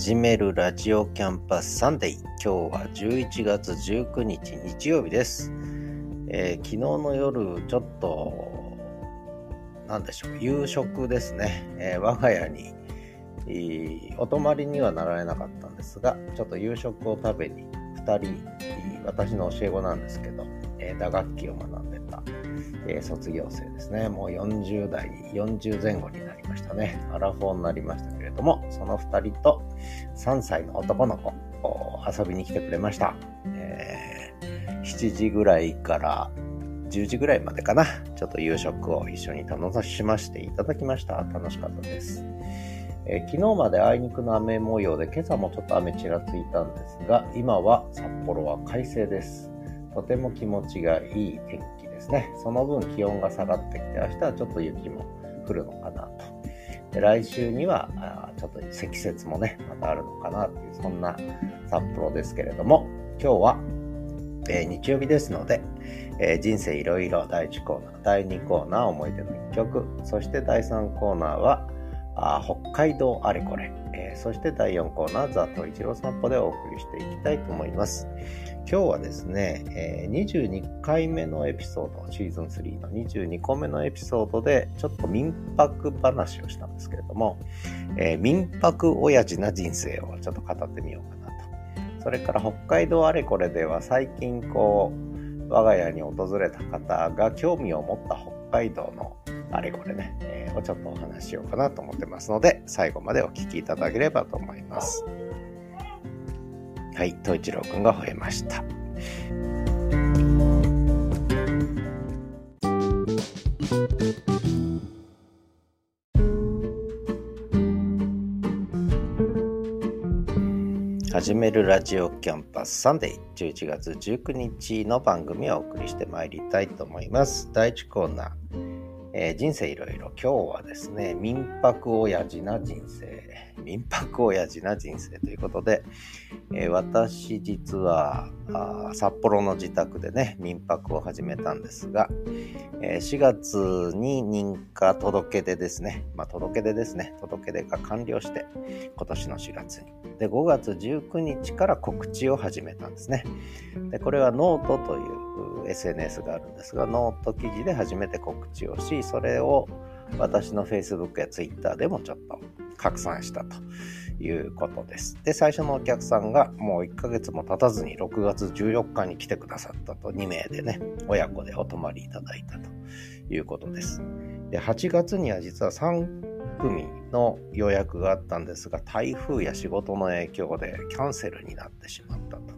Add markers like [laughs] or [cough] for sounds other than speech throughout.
はじめるラジオキャンパスサンデー。今日は11月19日日曜日です、えー、昨日の夜ちょっと何でしょう夕食ですね、えー、我が家にお泊まりにはなられなかったんですがちょっと夕食を食べに2人私の教え子なんですけど、え、打楽器を学んで、え卒業生ですね。もう40代40前後になりましたね。アラフォーになりましたけれどもその2人と3歳の男の子遊びに来てくれました、えー、7時ぐらいから10時ぐらいまでかな。ちょっと夕食を一緒に楽しませていただきました。楽しかったです。えー、昨日まであいにくの雨模様で今朝もちょっと雨ちらついたんですが今は札幌は快晴です。とても気持ちがいい天気ねその分気温が下がってきて明日はちょっと雪も降るのかなと来週にはあちょっと積雪もねまたあるのかなっていうそんな札幌ですけれども今日は、えー、日曜日ですので、えー、人生いろいろ第1コーナー第2コーナー思い出の1曲そして第3コーナーはあ北海道あれこれ、えー、そして第4コーナーザ・トイチロー散歩でお送りしていきたいと思います。今日はですね、え、22回目のエピソード、シーズン3の22個目のエピソードで、ちょっと民泊話をしたんですけれども、えー、民泊親父な人生をちょっと語ってみようかなと。それから北海道あれこれでは最近こう、我が家に訪れた方が興味を持った北海道のあれこれね、えー、をちょっとお話ししようかなと思ってますので、最後までお聞きいただければと思います。はい、東一郎くんが吠えました。はじめるラジオキャンパスサンデー11月19日の番組をお送りしてまいりたいと思います。第1コーナー、えー、人生いろいろ。今日はですね民泊親父な人生。民泊親父な人生ということで、えー、私実は札幌の自宅でね民泊を始めたんですが、えー、4月に認可届出ですね。まあ届け出ですね。届け出が完了して今年の4月に。で5月19日から告知を始めたんですね。でこれはノートという SNS があるんですがノート記事で初めて告知をしそれを私の Facebook や Twitter でもちょっと拡散したということです。で、最初のお客さんがもう1ヶ月も経たずに6月14日に来てくださったと2名でね、親子でお泊まりいただいたということです。で、8月には実は3組の予約があったんですが、台風や仕事の影響でキャンセルになってしまったと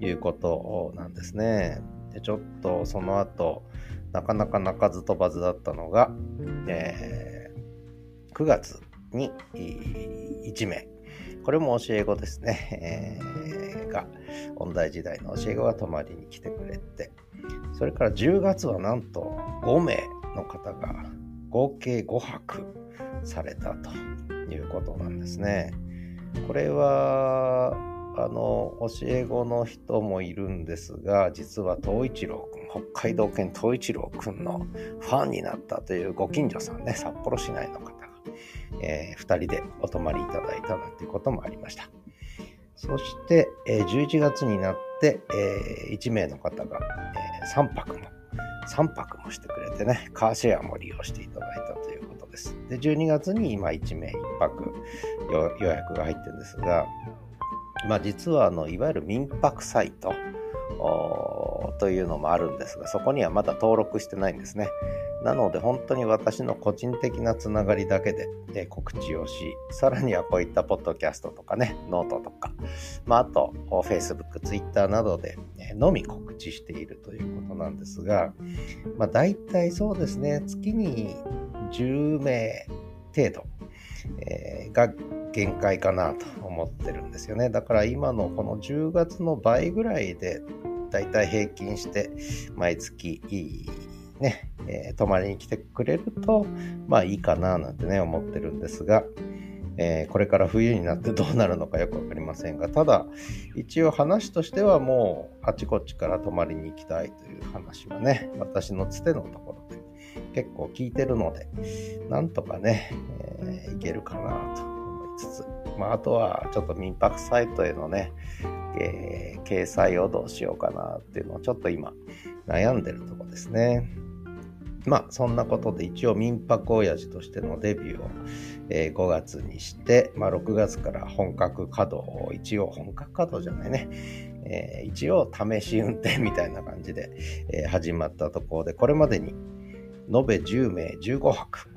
いうことなんですね。で、ちょっとその後、なかなか鳴かず飛ばずだったのが、えー、9月に1名、これも教え子ですね、えー、が、音大時代の教え子が泊まりに来てくれて、それから10月はなんと5名の方が合計5泊されたということなんですね。これは、あの、教え子の人もいるんですが、実は東一郎くん、北海道県東一郎くんのファンになったというご近所さんね、札幌市内の方えー、2人でお泊まりいただいたなんていうこともありました。そして、えー、11月になって、えー、1名の方が、えー、3泊も、3泊もしてくれてね、カーシェアも利用していただいたということです。で、12月に今1名1泊予約が入ってるんですが、まあ実はあの、いわゆる民泊サイトというのもあるんですが、そこにはまだ登録してないんですね。なので本当に私の個人的なつながりだけで、え告知をし、さらにはこういったポッドキャストとかね、ノートとか、まあ、あと Facebook、Twitter などで、ね、のみ告知しているということなんですが、まあ、大体そうですね、月に10名程度、えー、が限界かなと思ってるんですよね。だから今のこの10月の倍ぐらいで、だいたい平均して毎月いいね、えー、泊まりに来てくれると、まあいいかななんてね、思ってるんですが、えー、これから冬になってどうなるのかよくわかりませんが、ただ、一応話としてはもう、あちこちから泊まりに行きたいという話はね、私のつてのところで結構聞いてるので、なんとかね、えー、いけるかなと思いつつ、まあ、あとはちょっと民泊サイトへのね、えー、掲載をどうしようかなっていうのをちょっと今悩んでるとこですね。まあそんなことで一応民泊親父としてのデビューを、え、5月にして、まあ、6月から本格稼働を一応本格稼働じゃないね、えー、一応試し運転みたいな感じで、え、始まったところでこれまでに延べ10名15泊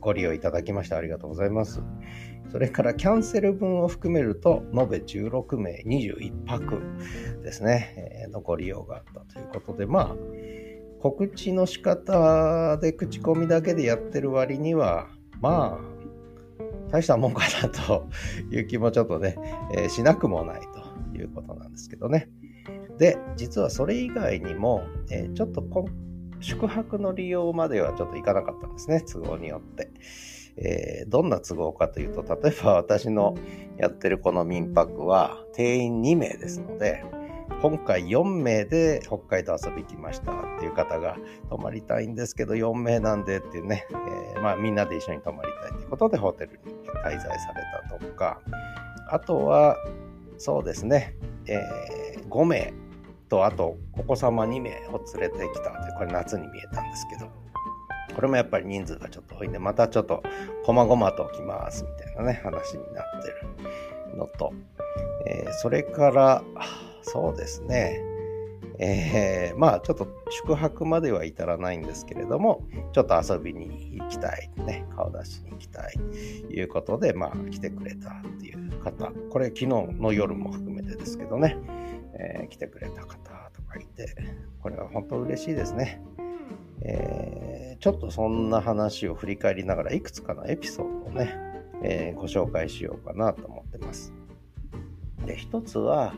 ご利用いただきましてありがとうございます。それからキャンセル分を含めると、延べ16名21泊ですね、えー、のご利用があったということで、まあ、告知の仕方で口コミだけでやってる割には、まあ、大したもんかなという気もちょっとね、えー、しなくもないということなんですけどね。で、実はそれ以外にも、えー、ちょっと今宿泊の利用まではちょっといかなかったんですね、都合によって。えー、どんな都合かというと、例えば私のやってるこの民泊は定員2名ですので、今回4名で北海道遊び来ましたっていう方が泊まりたいんですけど4名なんでっていうね、えー、まあみんなで一緒に泊まりたいということでホテルに滞在されたとか、あとはそうですね、えー、5名とあとお子様2名を連れてきたってこれ夏に見えたんですけど、これもやっぱり人数がちょっと多いんで、またちょっと、こまごまと来ますみたいなね、話になってるのと、えー、それから、そうですね、えー、まあちょっと宿泊までは至らないんですけれども、ちょっと遊びに行きたい、ね、顔出しに行きたいということで、まあ来てくれたっていう方、これ昨日の夜も含めてですけどね、えー、来てくれた方とかいて、これは本当嬉しいですね。えー、ちょっとそんな話を振り返りながらいくつかのエピソードをね、えー、ご紹介しようかなと思ってます。で一つは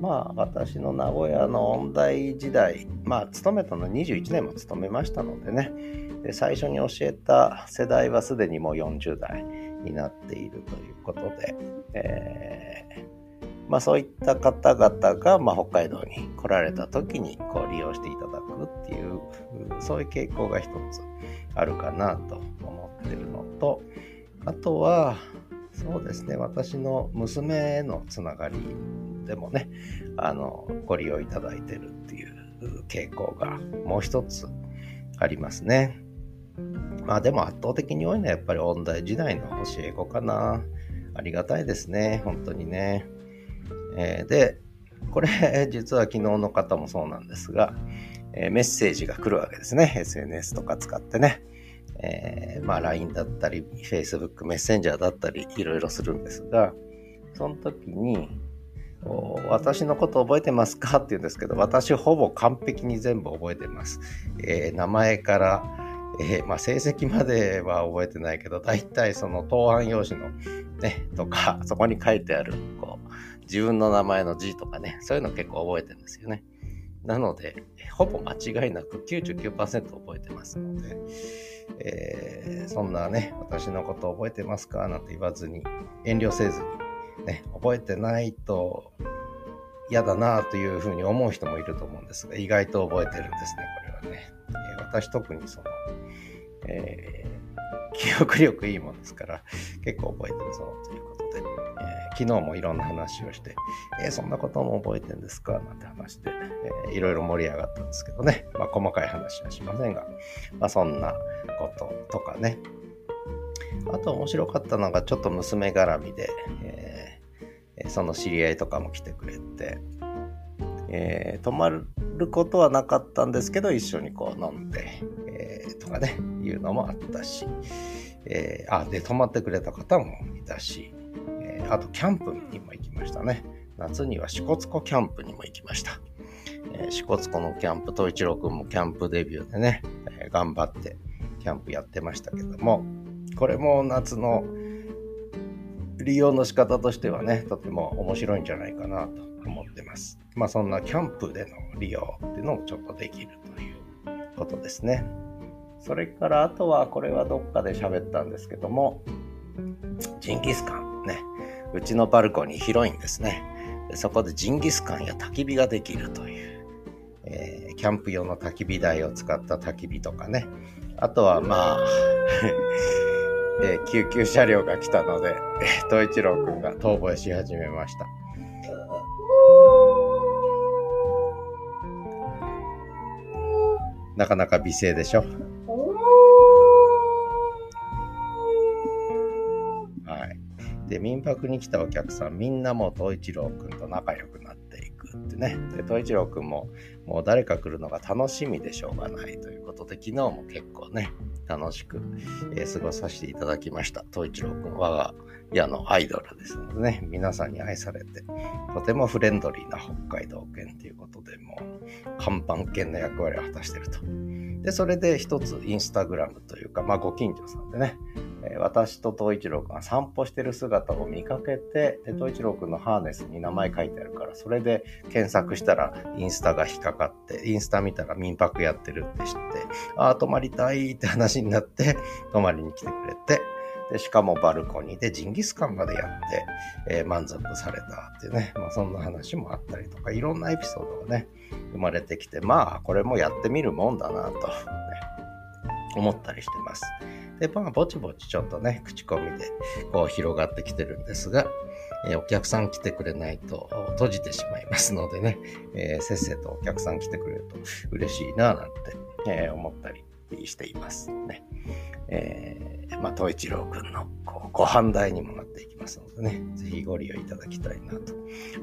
まあ私の名古屋の音大時代まあ勤めたの21年も勤めましたのでねで最初に教えた世代はすでにもう40代になっているということで、えまあ、そういった方々が、まあ、北海道に来られた時にこう利用していただくっていうそういう傾向が一つあるかなと思ってるのとあとはそうですね私の娘へのつながりでもねあのご利用いただいてるっていう傾向がもう一つありますね。まあでも圧倒的に多いのはやっぱり音大時代の教え子かな。ありがたいですね、本当にね。えー、で、これ [laughs] 実は昨日の方もそうなんですが、えー、メッセージが来るわけですね。SNS とか使ってね。えー、まあ LINE だったり、Facebook メッセンジャーだったり、いろいろするんですが、その時に、私のこと覚えてますかって言うんですけど、私ほぼ完璧に全部覚えてます。えー、名前から、えー、まあ、成績までは覚えてないけど、大体その答案用紙のね、とか、そこに書いてある、こう、自分の名前の字とかね、そういうの結構覚えてるんですよね。なので、ほぼ間違いなく99%覚えてますので、えー、そんなね、私のこと覚えてますかなんて言わずに、遠慮せずに、ね、覚えてないと嫌だなというふうに思う人もいると思うんですが、意外と覚えてるんですね、これはね。えー、私特にその、えー、記憶力いいもんですから、結構覚えてるぞということで、昨日もいろんな話をして、えー、そんなことも覚えてるんですか？なんて話で、えー、いろいろ盛り上がったんですけどね、まあ、細かい話はしませんが、まあ、そんなこととかね、あと面白かったのがちょっと娘絡みで、えー、その知り合いとかも来てくれて、えー、泊まることはなかったんですけど、一緒にこう飲んで、えー、とかね、いうのもあったし、えー、あ、で、泊まってくれた方もいたし、あと、キャンプにも行きましたね。夏には支笏湖キャンプにも行きました。え、支笏湖のキャンプ、東一郎くんもキャンプデビューでね、えー、頑張ってキャンプやってましたけども、これも夏の利用の仕方としてはね、とても面白いんじゃないかなと思ってます。まあそんなキャンプでの利用っていうのもちょっとできるということですね。それからあとはこれはどっかで喋ったんですけども、ジンギスカン。うちのバルコニー広いんですね。そこでジンギスカンや焚き火ができるという、えー、キャンプ用の焚き火台を使った焚き火とかね。あとはまあ [laughs] えー、救急車両が来たので、え、東一郎くんが逃亡し始めました。なかなか美声でしょで、民泊に来たお客さん、みんなもう東一郎くんと仲良くなっていくってね。で、東一郎くんも、もう誰か来るのが楽しみでしょうがないということで、昨日も結構ね、楽しく、えー、過ごさせていただきました。東一郎くん、我が家のアイドルですのでね、皆さんに愛されて、とてもフレンドリーな北海道犬ということで、もう、看板犬の役割を果たしてると。で、それで一つインスタグラムというか、まあご近所さんでね、え私と東一郎くんが散歩してる姿を見かけて、で、東一郎くんのハーネスに名前書いてあるから、それで検索したらインスタが引っかかって、インスタ見たら民泊やってるって知って、ああ、泊まりたいって話になって、泊まりに来てくれて、でしかもバルコニーでジンギスカンまでやって、えー、満足されたっていうね、まあ、そんな話もあったりとか、いろんなエピソードがね、生まれてきて、まあ、これもやってみるもんだなと、ね、思ったりしてます。で、まあ、ぼちぼちちょっとね、口コミでこう広がってきてるんですが、え、お客さん来てくれないと閉じてしまいますのでね、えー、せっせとお客さん来てくれると嬉しいななんて、えー、思ったりしていますね。えー、まあ、東一郎くんのこうご飯代にもなっていきますのでね、ぜひご利用いただきたいなと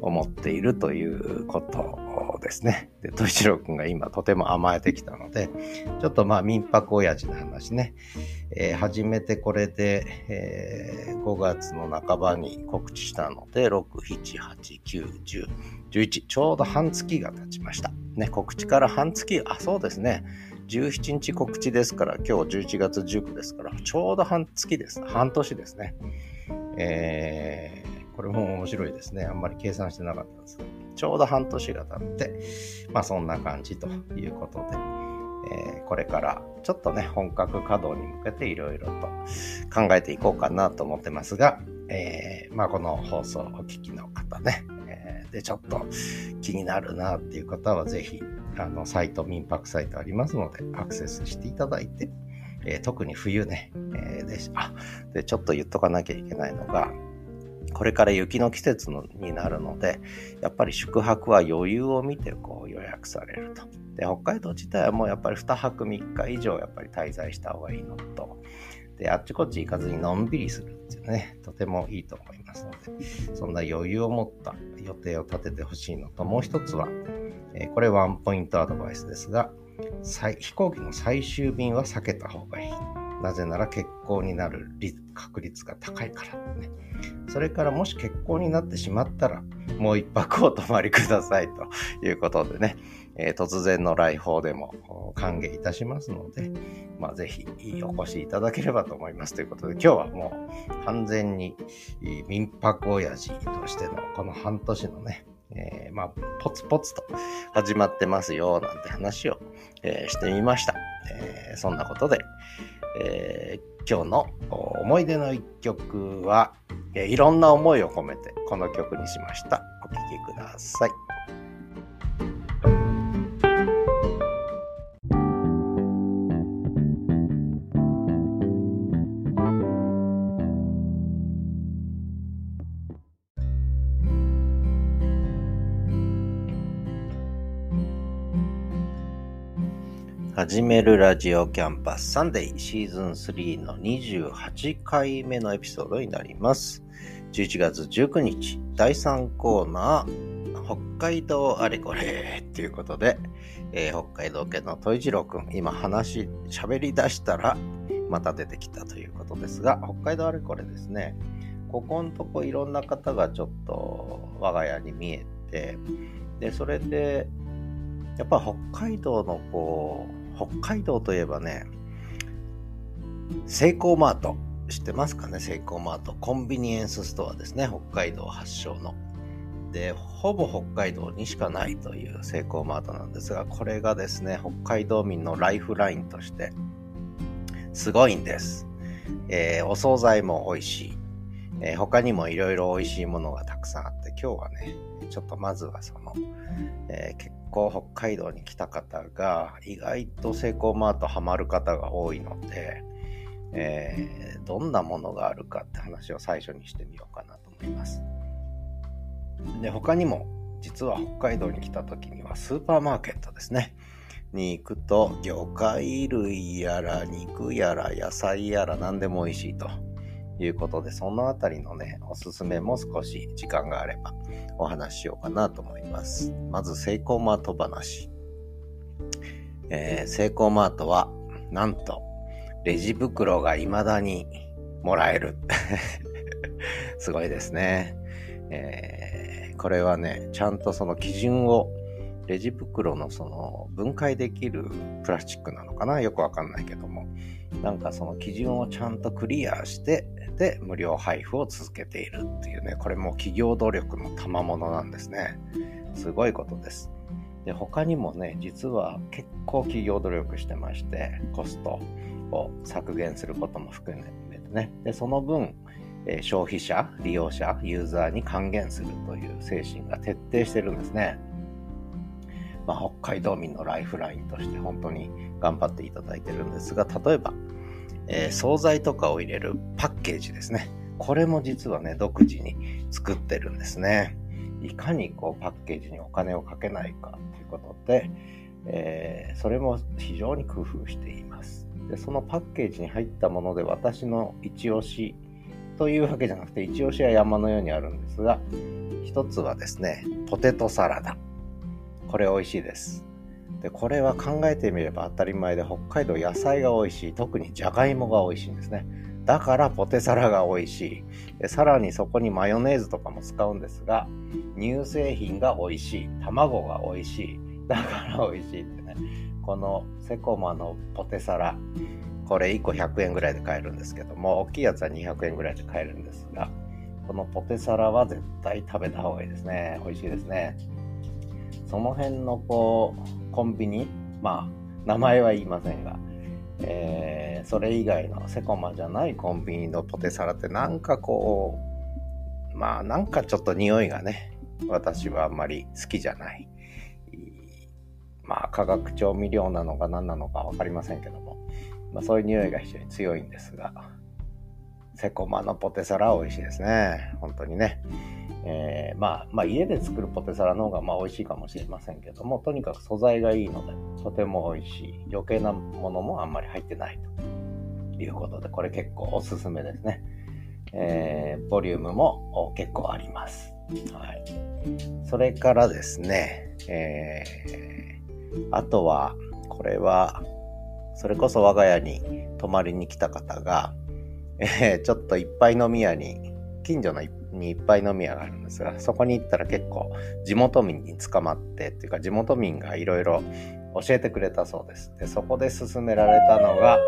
思っているということですね。で、東一郎くんが今とても甘えてきたので、ちょっとまあ民泊親父の話ね、えー、初めてこれで、えー、5月の半ばに告知したので、6、7、8、9、10、11、ちょうど半月が経ちました。ね、告知から半月、あ、そうですね。17日告知ですから、今日11月19ですから、ちょうど半月です。半年ですね。えー、これも面白いですね。あんまり計算してなかったんですけど、ちょうど半年が経って、まあそんな感じということで、えー、これからちょっとね、本格稼働に向けていろいろと考えていこうかなと思ってますが、えー、まあこの放送をお聞きの方ね、えー、で、ちょっと気になるなっていう方はぜひ、あの、サイト、民泊サイトありますので、アクセスしていただいて、えー、特に冬ね、えー、で、あ、で、ちょっと言っとかなきゃいけないのが、これから雪の季節のになるので、やっぱり宿泊は余裕を見てこう予約されると。で、北海道自体はもうやっぱり2泊3日以上やっぱり滞在した方がいいのと、で、あっちこっち行かずにのんびりするっていうね、とてもいいと思いますので、そんな余裕を持った予定を立ててほしいのと、もう一つは、え、これワンポイントアドバイスですが、飛行機の最終便は避けた方がいい。なぜなら欠航になる確率が高いからね。それからもし欠航になってしまったら、もう一泊お泊まりくださいと [laughs] いうことでね、えー、突然の来訪でも歓迎いたしますので、まあ、ぜひお越しいただければと思いますということで、今日はもう完全に民泊親父としてのこの半年のね、えー、まあ、ポツポツと始まってますよ、なんて話を、えー、してみました。えー、そんなことで、え今日の思い出の一曲は、えいろんな思いを込めてこの曲にしました。お聴きください。始めるラジオキャンパスサンデーシーズン3の28回目のエピソードになります。11月19日、第3コーナー、北海道あれこれということで、えー、北海道家の戸一郎くん、今話し、喋り出したら、また出てきたということですが、北海道あれこれですね、ここのとこいろんな方がちょっと我が家に見えて、で、それで、やっぱ北海道のこう、北海道といえばね、セイコーマート。知ってますかね？セイコーマート。コンビニエンスストアですね。北海道発祥の。で、ほぼ北海道にしかないというセイコーマートなんですが、これがですね、北海道民のライフラインとして、すごいんです。えー、お惣菜も美味しい。えー、他にもいろいろ美味しいものがたくさんあって、今日はね、ちょっとまずはその、えー、結構北海道に来た方が意外とセイコーマートハマる方が多いので、えー、どんなものがあるかって話を最初にしてみようかなと思います。で、他にも、実は北海道に来た時にはスーパーマーケットですね。に行くと魚介類やら肉やら野菜やら何でも美味しいということでそのあたりのねおすすめも少し時間があればお話ししようかなと思います。まずセイコーマート話、えー、セイコーマートはなんとレジ袋が未だにもらえる。[laughs] すごいですね、えー、これはねちゃんとその基準をレジ袋のその分解できるプラスチックなのかな？よくわかんないけども。なんかその基準をちゃんとクリアしてで無料配布を続けているっていうねこれも企業努力の賜物なんですね。すごいことです。で他にもね実は結構企業努力してましてコストを削減することも含めてね。でその分え消費者利用者ユーザーに還元するという精神が徹底してるんですね。まあ、北海道民のライフラインとして本当に頑張っていただいてるんですが、例えば、えー、惣菜とかを入れるパッケージですね。これも実はね、独自に作ってるんですね。いかにこうパッケージにお金をかけないかということで、えー、それも非常に工夫しています。で、そのパッケージに入ったもので私の一押しというわけじゃなくて、一押しは山のようにあるんですが、一つはですね、ポテトサラダ。これ美味しいです。で、これは考えてみれば当たり前で北海道野菜が美味しい。特にじゃがいもが美味しいんですね。だからポテサラが美味しい。でさらにそこにマヨネーズとかも使うんですが、乳製品が美味しい。卵が美味しい。だから美味しいってね。このセコマのポテサラ。これ1個100円ぐらいで買えるんですけども、大きいやつは200円ぐらいで買えるんですが、このポテサラは絶対食べた方がいいですね。美味しいですね。その辺のこう、コンビニ、まあ、名前は言いませんが、えー、それ以外のセコマじゃないコンビニのポテサラってなんかこう、まあなんかちょっと匂いがね、私はあんまり好きじゃない。まあ化学調味料なのか何なのか分かりませんけども、まあそういう匂いが非常に強いんですが、セコマのポテサラは美味しいですね。本当にね。えー、まあ、まあ、家で作るポテサラの方がまあ美味しいかもしれませんけども、とにかく素材がいいので、とても美味しい。余計なものもあんまり入ってないということで、これ結構おすすめですね。えー、ボリュームも結構あります。はい。それからですね、えー、あとは、これは、それこそ我が家に泊まりに来た方が、えー、ちょっといっぱい飲み屋に、近所のいにいっぱい飲み屋があるんですが、そこに行ったら結構地元民に捕まってっていうか地元民がいろいろ教えてくれたそうです。で、そこで勧められたのが、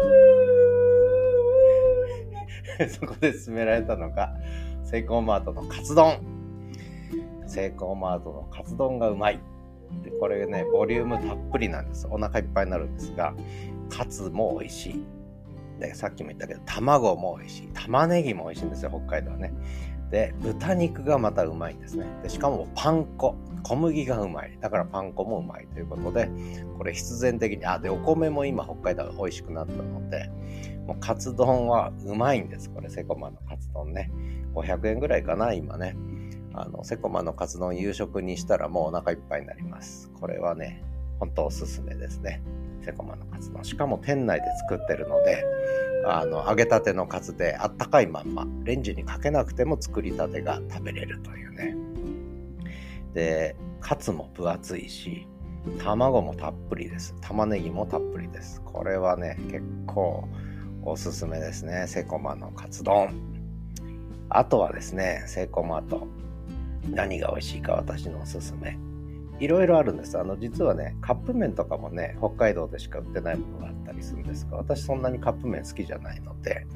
[laughs] そこで勧められたのが、セイコーマートのカツ丼。セイコーマートのカツ丼がうまい。で、これね、ボリュームたっぷりなんです。お腹いっぱいになるんですが、カツも美味しい。で、さっきも言ったけど、卵も美味しい。玉ねぎも美味しいんですよ、北海道はね。で、豚肉がまたうまいんですね。で、しかもパン粉。小麦がうまい。だからパン粉もうまいということで、これ必然的に、あ、で、お米も今北海道が美味しくなったので、もうカツ丼はうまいんです。これ、セコマのカツ丼ね。500円ぐらいかな、今ね。あの、セコマのカツ丼夕食にしたらもうお腹いっぱいになります。これはね、本当おすすめですね。セコマのカツ丼。しかも店内で作ってるので、あの、揚げたてのカツであったかいまんま、レンジにかけなくても作りたてが食べれるというね。で、カツも分厚いし、卵もたっぷりです。玉ねぎもたっぷりです。これはね、結構おすすめですね。セコマのカツ丼。あとはですね、セコマと何が美味しいか私のおすすめ。いろいろあるんです。あの、実はね、カップ麺とかもね、北海道でしか売ってないものがあったりするんですが、私そんなにカップ麺好きじゃないので、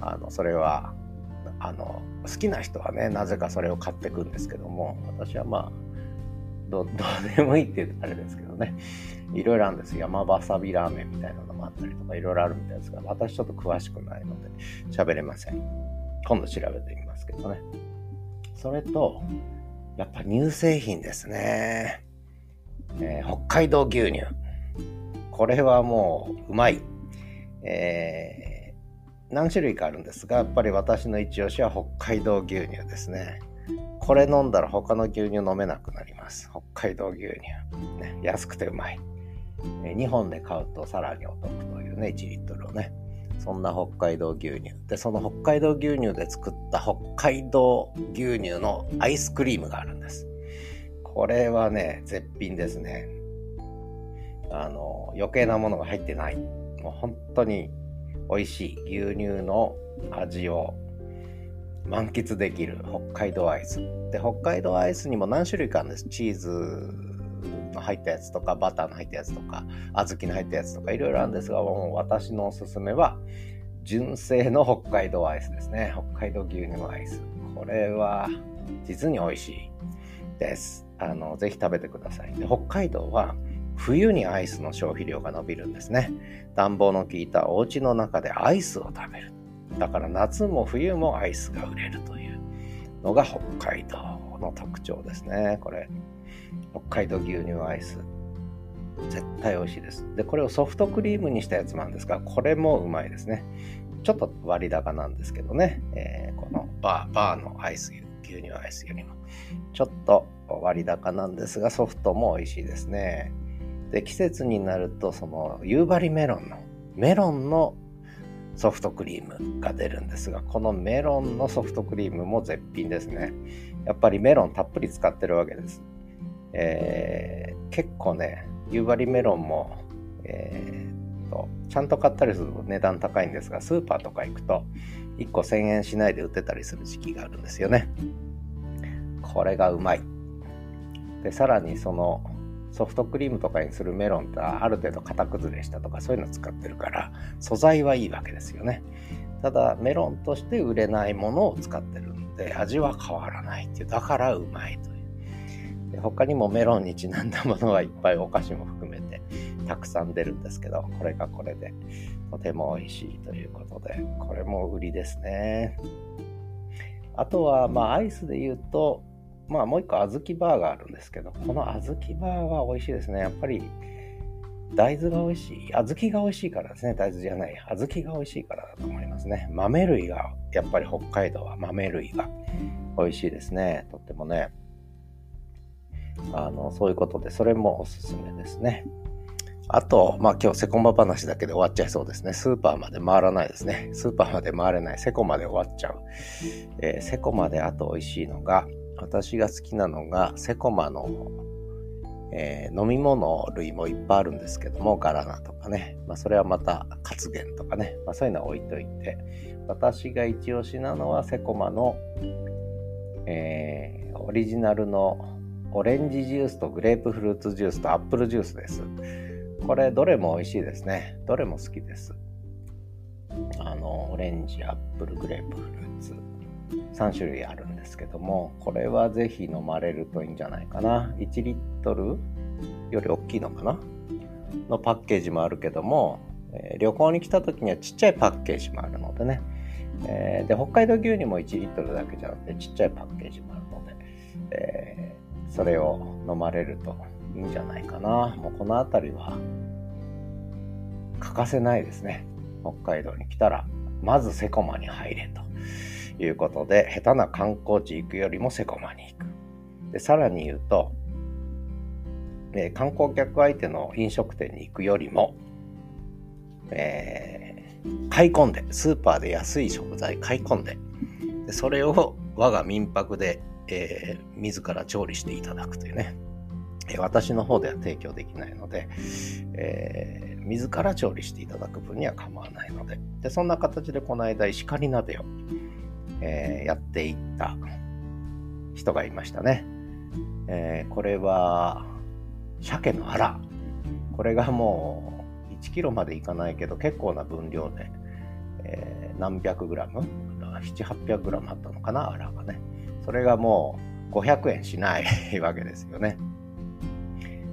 あの、それは、あの、好きな人はね、なぜかそれを買ってくんですけども、私はまあ、ど [laughs] どうでもいいって言うとあれですけどね、いろいろあるんです。山わさびラーメンみたいなのもあったりとか、いろいろあるみたいですが、私ちょっと詳しくないので、喋れません。今度調べてみますけどね。それと、やっぱ乳製品ですね。えー、北海道牛乳。これはもううまい。え何種類かあるんですが、やっぱり私の一押しは北海道牛乳ですね。これ飲んだら他の牛乳飲めなくなります。北海道牛乳。ね、安くてうまいえ。2本で買うとさらにお得というね、1リットルをね。そんな北海道牛乳。で、その北海道牛乳で作った北海道牛乳のアイスクリームがあるんです。これはね、絶品ですね。あの、余計なものが入ってない。もう本当に美味しい牛乳の味を満喫できる北海道アイス。で、北海道アイスにも何種類かあるんです。チーズの入ったやつとか、バターの入ったやつとか、小豆の入ったやつとか、いろいろあるんですが、もう私のおすすめは、純正の北海道アイスですね。北海道牛乳のアイス。これは、実に美味しいです。あの、ぜひ食べてください。で北海道は、冬にアイスの消費量が伸びるんですね。暖房の効いたお家の中でアイスを食べる。だから夏も冬もアイスが売れるというのが北海道の特徴ですね。これ、北海道牛乳アイス。絶対美味しいです。で、これをソフトクリームにしたやつなんですが、これもうまいですね。ちょっと割高なんですけどね、えー、このバー、バーのアイス、牛乳アイスよりも、ちょっと割高なんですが、ソフトも美味しいですね。で、季節になると、その夕張メロンの、メロンのソフトクリームが出るんですが、このメロンのソフトクリームも絶品ですね。やっぱりメロンたっぷり使ってるわけです。えー、結構ね、夕張メロンも、えー、と、ちゃんと買ったりすると値段高いんですが、スーパーとか行くと1個1000円しないで売ってたりする時期があるんですよね。これがうまい。で、さらにそのソフトクリームとかにするメロンってある程度型崩れしたとかそういうの使ってるから素材はいいわけですよね。ただメロンとして売れないものを使ってるんで味は変わらないっていうだからうまいと。で他にもメロンにちなんだものはいっぱいお菓子も含めてたくさん出るんですけどこれがこれでとても美味しいということでこれも売りですね。あとはまあアイスで言うとまあもう一個小豆バーがあるんですけど、この小豆バーは美味しいですね。やっぱり大豆が美味しい。小豆が美味しいからですね。大豆じゃない。小豆が美味しいからだと思いますね。豆類が、やっぱり北海道は豆類が美味しいですね。とってもね。あの、そういうことで、それもおすすめですね。あと、まあ今日セコマ話だけで終わっちゃいそうですね。スーパーまで回らないですね。スーパーまで回れない。セコまで終わっちゃう。えー、セコまであと美味しいのが、私が好きなのが、セコマの、えー、飲み物類もいっぱいあるんですけども、ガラナとかね。まあ、それはまた、活源とかね。まあ、そういうのは置いといて、私が一押しなのは、セコマの、えー、オリジナルのオレンジジュースとグレープフルーツジュースとアップルジュースです。これ、どれも美味しいですね。どれも好きです。あの、オレンジ、アップル、グレープフルーツ。3種類あるんですけどもこれはぜひ飲まれるといいんじゃないかな1リットルより大きいのかな？のパッケージもあるけども、えー、旅行に来た時にはちっちゃいパッケージもあるのでね、えー、で北海道牛乳も1リットルだけじゃなくてちっちゃいパッケージもあるので、え、それを飲まれるといいんじゃないかなもうこの辺りは欠かせないですね北海道に来たらまずセコマに入れということで、下手な観光地行くよりもセコマに行く。で、さらに言うと、え観光客相手の飲食店に行くよりも、えー、買い込んで、スーパーで安い食材買い込んで、でそれを我が民泊で、えー、自ら調理していただくというね、え私の方では提供できないので、えー、自ら調理していただく分には構わないので、でそんな形でこの間石狩鍋をえー、やっていった人がいましたね。えー、これは、鮭のアラ。これがもう1キロまでいかないけど結構な分量で、え、何百グラム ?7、800グラムあったのかな？アラがね。それがもう500円しないわけですよね。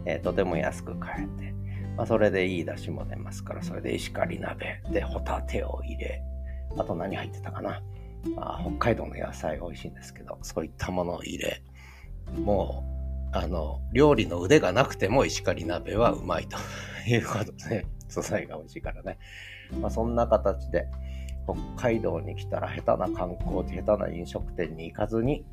えー、とても安く買えて。まあ、それでいい出汁も出ますから、それで石狩鍋でホタテを入れ、あと何入ってたかなまあ、北海道の野菜美味しいんですけど、そういったものを入れ、もう、あの、料理の腕がなくても石狩鍋はうまいということで、ね、素材が美味しいからね。まあ、そんな形で、北海道に来たら下手な観光地、下手な飲食店に行かずに、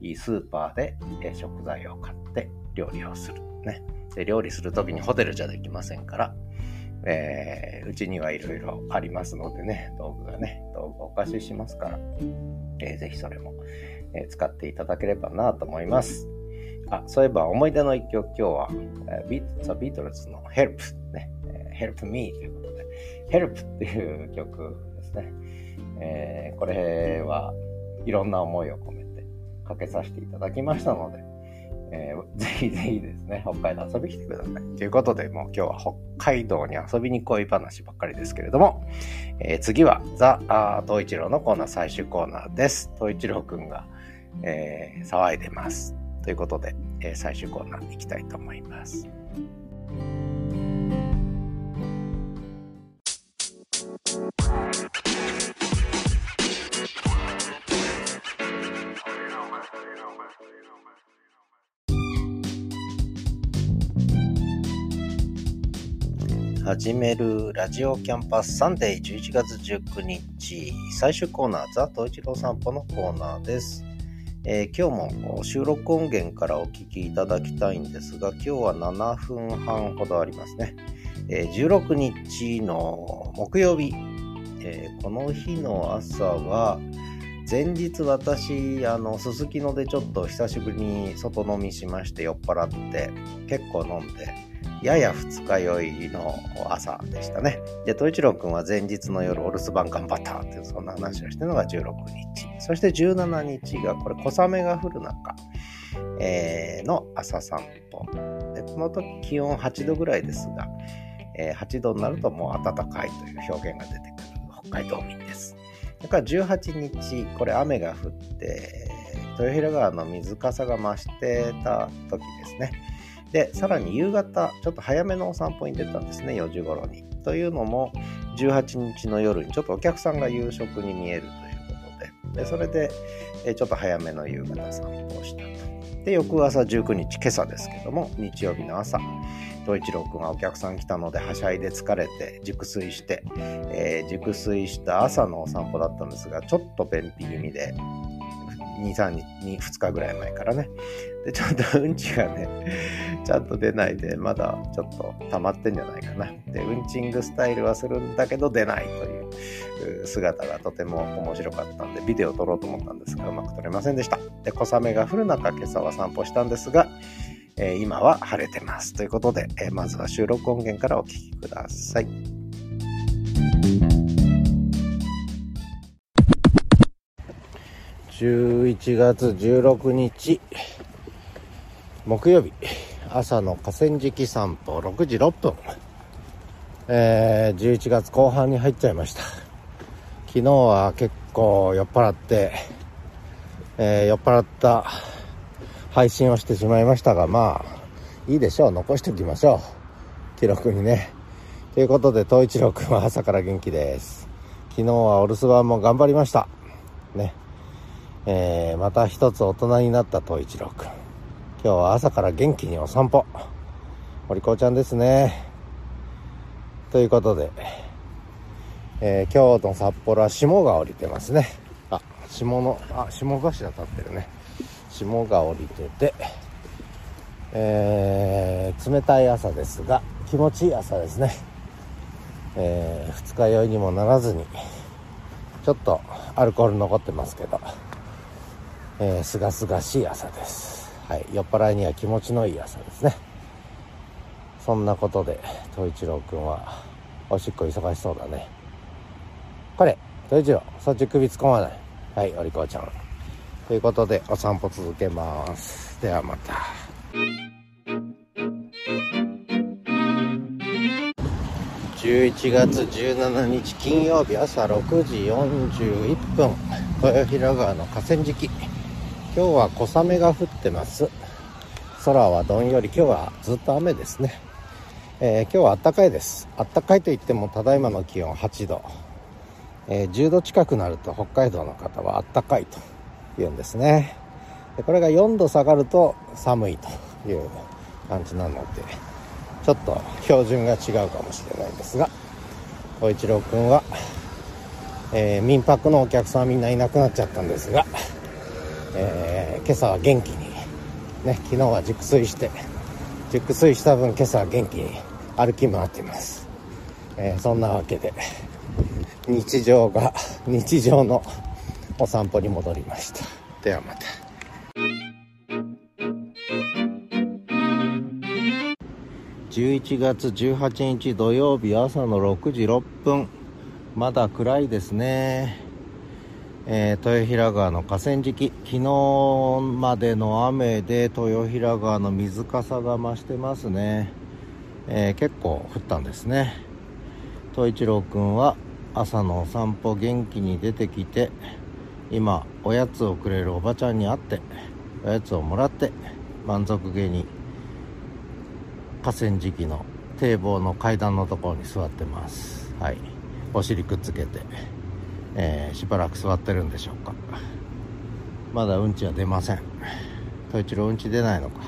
いいスーパーで食材を買って料理をする。ね。で、料理するときにホテルじゃできませんから、えー、うちにはいろいろありますのでね、道具がね、道具お貸ししますから、えー、ぜひそれも、えー、使っていただければなと思います。あ、そういえば思い出の一曲今日は、えー、ビーザ・ビートルズの Help ね、えー、Help Me ということで、Help っていう曲ですね。えー、これはいろんな思いを込めてかけさせていただきましたので、えー、ぜひぜひですね、北海道遊びに来てください。ということで、もう今日は北海道に遊びに来い話ばっかりですけれども、えー、次はザ・東一郎のコーナー最終コーナーです。東一郎くんが、えー、騒いでます。ということで、え最終コーナー行きたいと思います。はじめるラジオキャンパスサンデー11月19日最終コーナーザ・トイチロー散歩のコーナーです、えー、今日も収録音源からお聞きいただきたいんですが今日は7分半ほどありますね、えー、16日の木曜日、えー、この日の朝は前日私あのすすきのでちょっと久しぶりに外飲みしまして酔っ払って結構飲んでやや二日酔いの朝でしたね。で、統一郎くんは前日の夜お留守番頑張ったっていうそんな話をしてるのが16日。そして17日がこれ小雨が降る中、えー、の朝散歩。で、この時気温8度ぐらいですが、えー、8度になるともう暖かいという表現が出てくる北海道民です。だから18日、これ雨が降って、豊平川の水かさが増してた時ですね。で、さらに夕方、ちょっと早めのお散歩に出たんですね、4時頃に。というのも、18日の夜にちょっとお客さんが夕食に見えるということで、でそれで、ちょっと早めの夕方散歩をしたと。で、翌朝19日、今朝ですけども、日曜日の朝、東一郎君がお客さん来たのではしゃいで疲れて熟睡して、えー、熟睡した朝のお散歩だったんですがちょっと便秘気味で2、3日、2日ぐらい前からね。で、ちょっとうんちがね、[laughs] ちゃんと出ないで、まだちょっと溜まってんじゃないかな。で、うんちングスタイルはするんだけど出ないという姿がとても面白かったんで、ビデオ撮ろうと思ったんですが、うまく撮れませんでした。で、小雨が降る中、今朝は散歩したんですが、えー、今は晴れてます。ということで、えー、まずは収録音源からお聴きください。11月16日木曜日朝の河川敷散歩6時6分、えー、11月後半に入っちゃいました。昨日は結構酔っ払って、えー、酔っ払った配信をしてしまいましたがまあいいでしょう。残しておきましょう。記録にね。ということで東一郎君は朝から元気です。昨日はお留守番も頑張りました。ね。えー、また一つ大人になった東一郎くん。今日は朝から元気にお散歩。お利口ちゃんですね。ということで、えー、今日の札幌は霜が降りてますね。あ、霜の、あ、霜頭立ってるね。霜が降りてて、えー、冷たい朝ですが、気持ちいい朝ですね。え、二日酔いにもならずに、ちょっとアルコール残ってますけど、えー、すがすがしい朝です。はい、酔っ払いには気持ちのいい朝ですね。そんなことで、東一郎くんは、おしっこ忙しそうだね。これ、東一郎、そっち首突っ込まない。はい、お利口ちゃん。ということで、お散歩続けます。ではまた。11月17日金曜日朝6時41分豊平川の河川敷今日は小雨が降ってます。空はどんより今日はずっと雨ですね、えー、今日は暖かいです。暖かいといってもただいまの気温8度、えー、10度近くなると北海道の方は暖かいと言うんですね。でこれが4度下がると寒いという感じなのでちょっと標準が違うかもしれないんですが小一郎君はえー、民泊のお客さんみんないなくなっちゃったんですが、えー、今朝は元気にね昨日は熟睡して熟睡した分今朝は元気に歩き回っています、えー、そんなわけで日常が [laughs] 日常のお散歩に戻りました。ではまた。11月18日土曜日朝の6時6分。まだ暗いですね、えー、豊平川の河川敷。昨日までの雨で豊平川の水かさが増してますね、えー、結構降ったんですね。東一郎くんは朝のお散歩元気に出てきて今おやつをくれるおばちゃんに会っておやつをもらって満足げに河川敷の堤防の階段のところに座ってます。はい。お尻くっつけて、えー、しばらく座ってるんでしょうか。まだうんちは出ません。統一郎うんち出ないのか。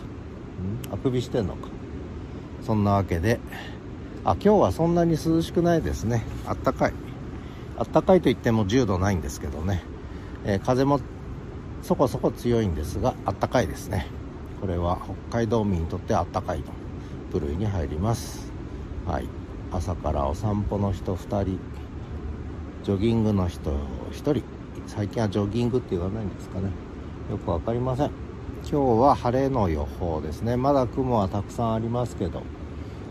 あくびしてんのか。そんなわけで。あ今日はそんなに涼しくないですね。あったかい。あったかいといっても10度ないんですけどね、えー、風もそこそこ強いんですがあったかいですね。これは北海道民にとってあったかいの部類に入ります。はい。朝からお散歩の人2人ジョギングの人1人。最近はジョギングって言わないんですかね。よく分かりません。今日は晴れの予報ですね。まだ雲はたくさんありますけど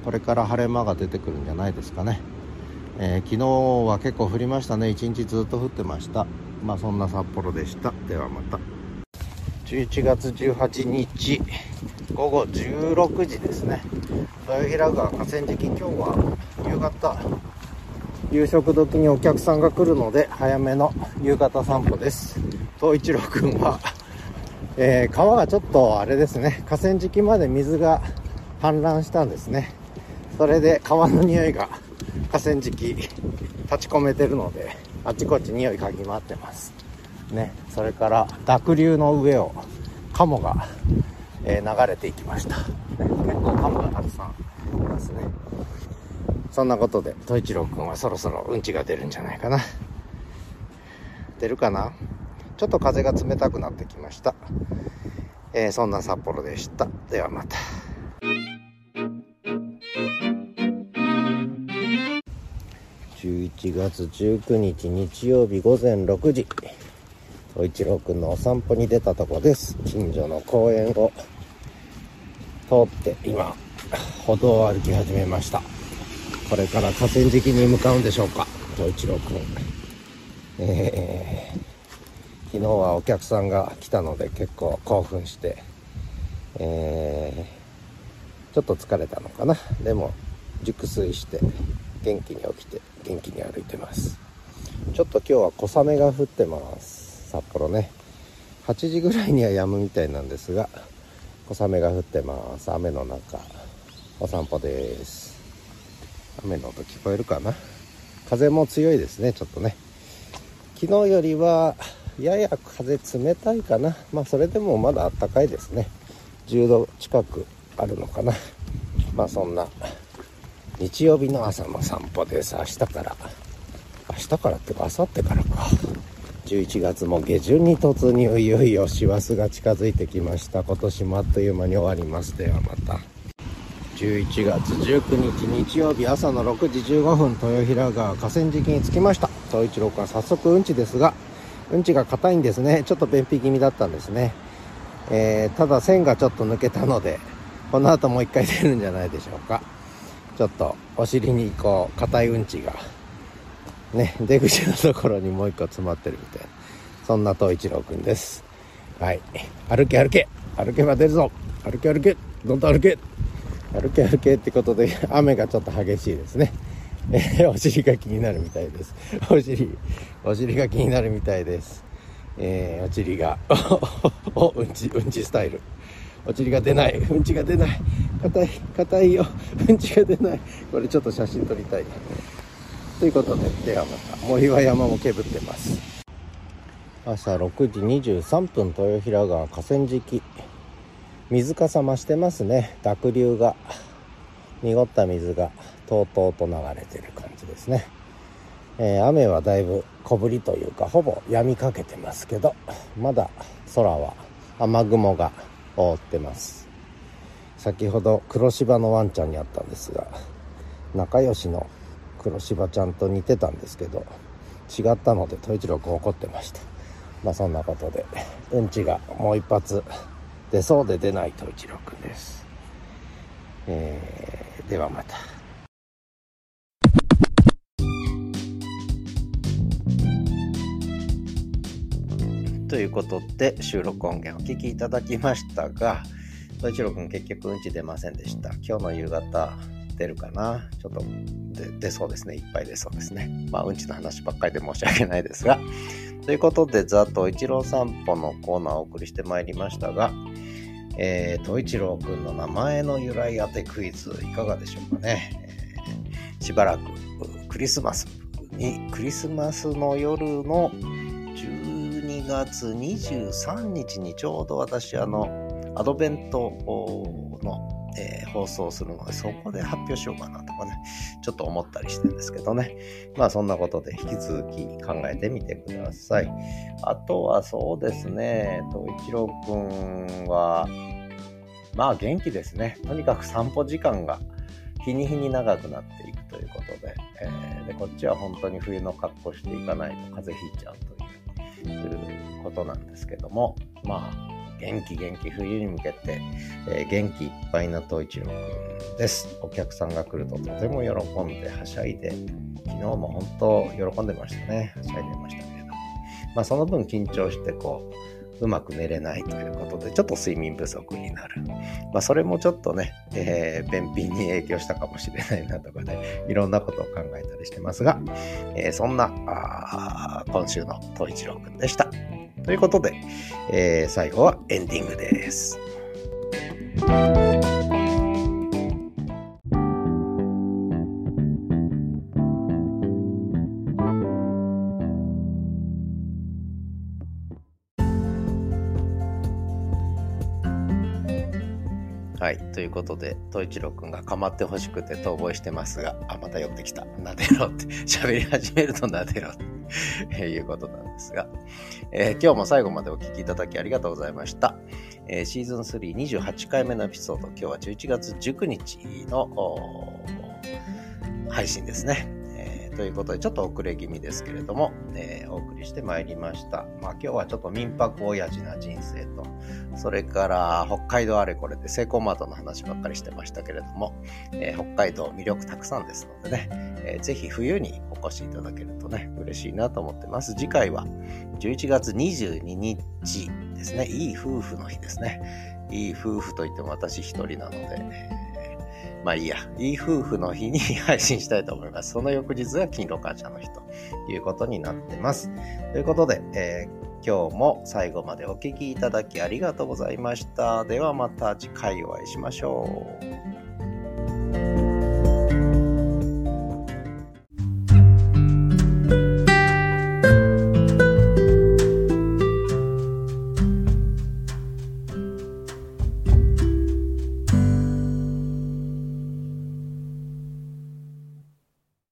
これから晴れ間が出てくるんじゃないですかね、えー、昨日は結構降りましたね。一日ずっと降ってました。まあそんな札幌でした。ではまた。11月18日午後16時ですね。豊平川河川敷今日は夕方夕食時にお客さんが来るので早めの夕方散歩です。東一郎くんは、えー、川がちょっとあれですね。河川敷まで水が氾濫したんですね。それで川の匂いが河川敷立ち込めてるのであちこち匂い嗅ぎ回ってます。ね。それから濁流の上をカモが、えー、流れていきました、結構カモがたくさんいますね。そんなことで。統一郎くんはそろそろうんちが出るんじゃないかな。出るかな？ちょっと風が冷たくなってきました、えー、そんな札幌でした。ではまた。11月19日日曜日午前6時。お一郎くんのお散歩に出たとこです。近所の公園を通って今歩道を歩き始めました。これから河川敷に向かうんでしょうか。東一郎くんえー、昨日はお客さんが来たので結構興奮してえー、ちょっと疲れたのかな。でも熟睡して元気に起きて元気に歩いてます。ちょっと今日は小雨が降ってます。札幌ね。8時ぐらいには止むみたいなんですが小雨が降ってます。雨の中お散歩です雨の音聞こえるかな？風も強いですねちょっとね。昨日よりはやや風冷たいかな。まあそれでもまだあったかいですね。10度近くあるのかな。まあそんな日曜日の朝の散歩です。明日から明日からってか明後日からか。11月も下旬に突入。いよいよ師走が近づいてきました。今年もあっという間に終わります。ではまた。11月19日日曜日朝の6時15分豊平川河川敷に着きました。東一郎君は早速うんちですがうんちが硬いんですね。ちょっと便秘気味だったんですね、えー、ただ線がちょっと抜けたのでこの後もう一回出るんじゃないでしょうか。ちょっとお尻にこう硬いうんちがね出口のところにもう一個詰まってるみたいな。そんな東一郎君です。はい。歩け歩け。歩けば出るぞ。歩け歩け。どんどん歩け。歩け歩けってことで [laughs] 雨がちょっと激しいですね。[laughs] えー、お尻が気になるみたいです。[laughs] お尻、お尻が気になるみたいです。えー、お尻が、お、うんち、うんちスタイル。お尻が出ない。うんちが出ない。硬い、硬いよ。うんちが出ない。これちょっと写真撮りたい。ということで、ではまた。森は山もけぶってます。朝6時23分、豊平川河川敷。水かさ増してますね。濁流が。濁った水がとうとうと流れてる感じですね。えー、雨はだいぶ小降りというかほぼ止みかけてますけどまだ空は雨雲が覆ってます。先ほど黒芝のワンちゃんに会ったんですが仲良しの黒芝ちゃんと似てたんですけど違ったので統一郎君怒ってました。まあそんなことでうんちがもう一発出そうで出ない統一郎君です、えー、ではまた。ということで収録音源お聞きいただきましたがトイチロー君結局うんち出ませんでした。今日の夕方出るかな？ちょっと出そうですね。いっぱい出そうですね。まあうんちの話ばっかりで申し訳ないですが。ということでザ・トイチロー散歩のコーナーをお送りしてまいりましたがえー、トイチロー君の名前の由来当てクイズいかがでしょうかね、えー、しばらくクリスマスにクリスマスの夜の12月23日にちょうど私あのアドベントの、えー、放送するので、そこで発表しようかなとかね、ちょっと思ったりしてるんですけどね。まあそんなことで引き続き考えてみてください。あとはそうですね、東一郎くんは、まあ元気ですね。とにかく散歩時間が日に日に長くなっていくということで、えー、でこっちは本当に冬の格好していかないと風邪ひいちゃうということなんですけども、まあ元気元気冬に向けて、えー、元気いっぱいな東一郎くんです。お客さんが来るととても喜んではしゃいで、昨日も本当喜んでましたね。はしゃいでましたけれども。まあその分緊張してこう、うまく寝れないということで、ちょっと睡眠不足になる。まあ、それもちょっとね、えー、便秘に影響したかもしれないなとかね、いろんなことを考えたりしてますが、えー、そんな、今週の東一郎くんでした。ということで、えー、最後はエンディングです。ということで、東一郎くんが構ってほしくて逃亡してますが、あ、また寄ってきた。なでろって、[laughs] 喋り始めるとなでろって。[laughs] いうことなんですが、えー、今日も最後までお聴きいただきありがとうございました。えー、シーズン328回目のエピソード、今日は11月19日の配信ですね。ということで、ちょっと遅れ気味ですけれども、えー、お送りしてまいりました。まあ今日はちょっと民泊親父な人生と、それから北海道あれこれでセイコーマートの話ばっかりしてましたけれども、えー、北海道魅力たくさんですのでね、えー、ぜひ冬にお越しいただけるとね、嬉しいなと思ってます。次回は11月22日ですね。いい夫婦の日ですね。いい夫婦といっても私一人なので、まあいいや、いい夫婦の日に配信したいと思います。その翌日が金ロ母ちゃんの日ということになってます。ということで、えー、今日も最後までお聴きいただきありがとうございました。ではまた次回お会いしましょう。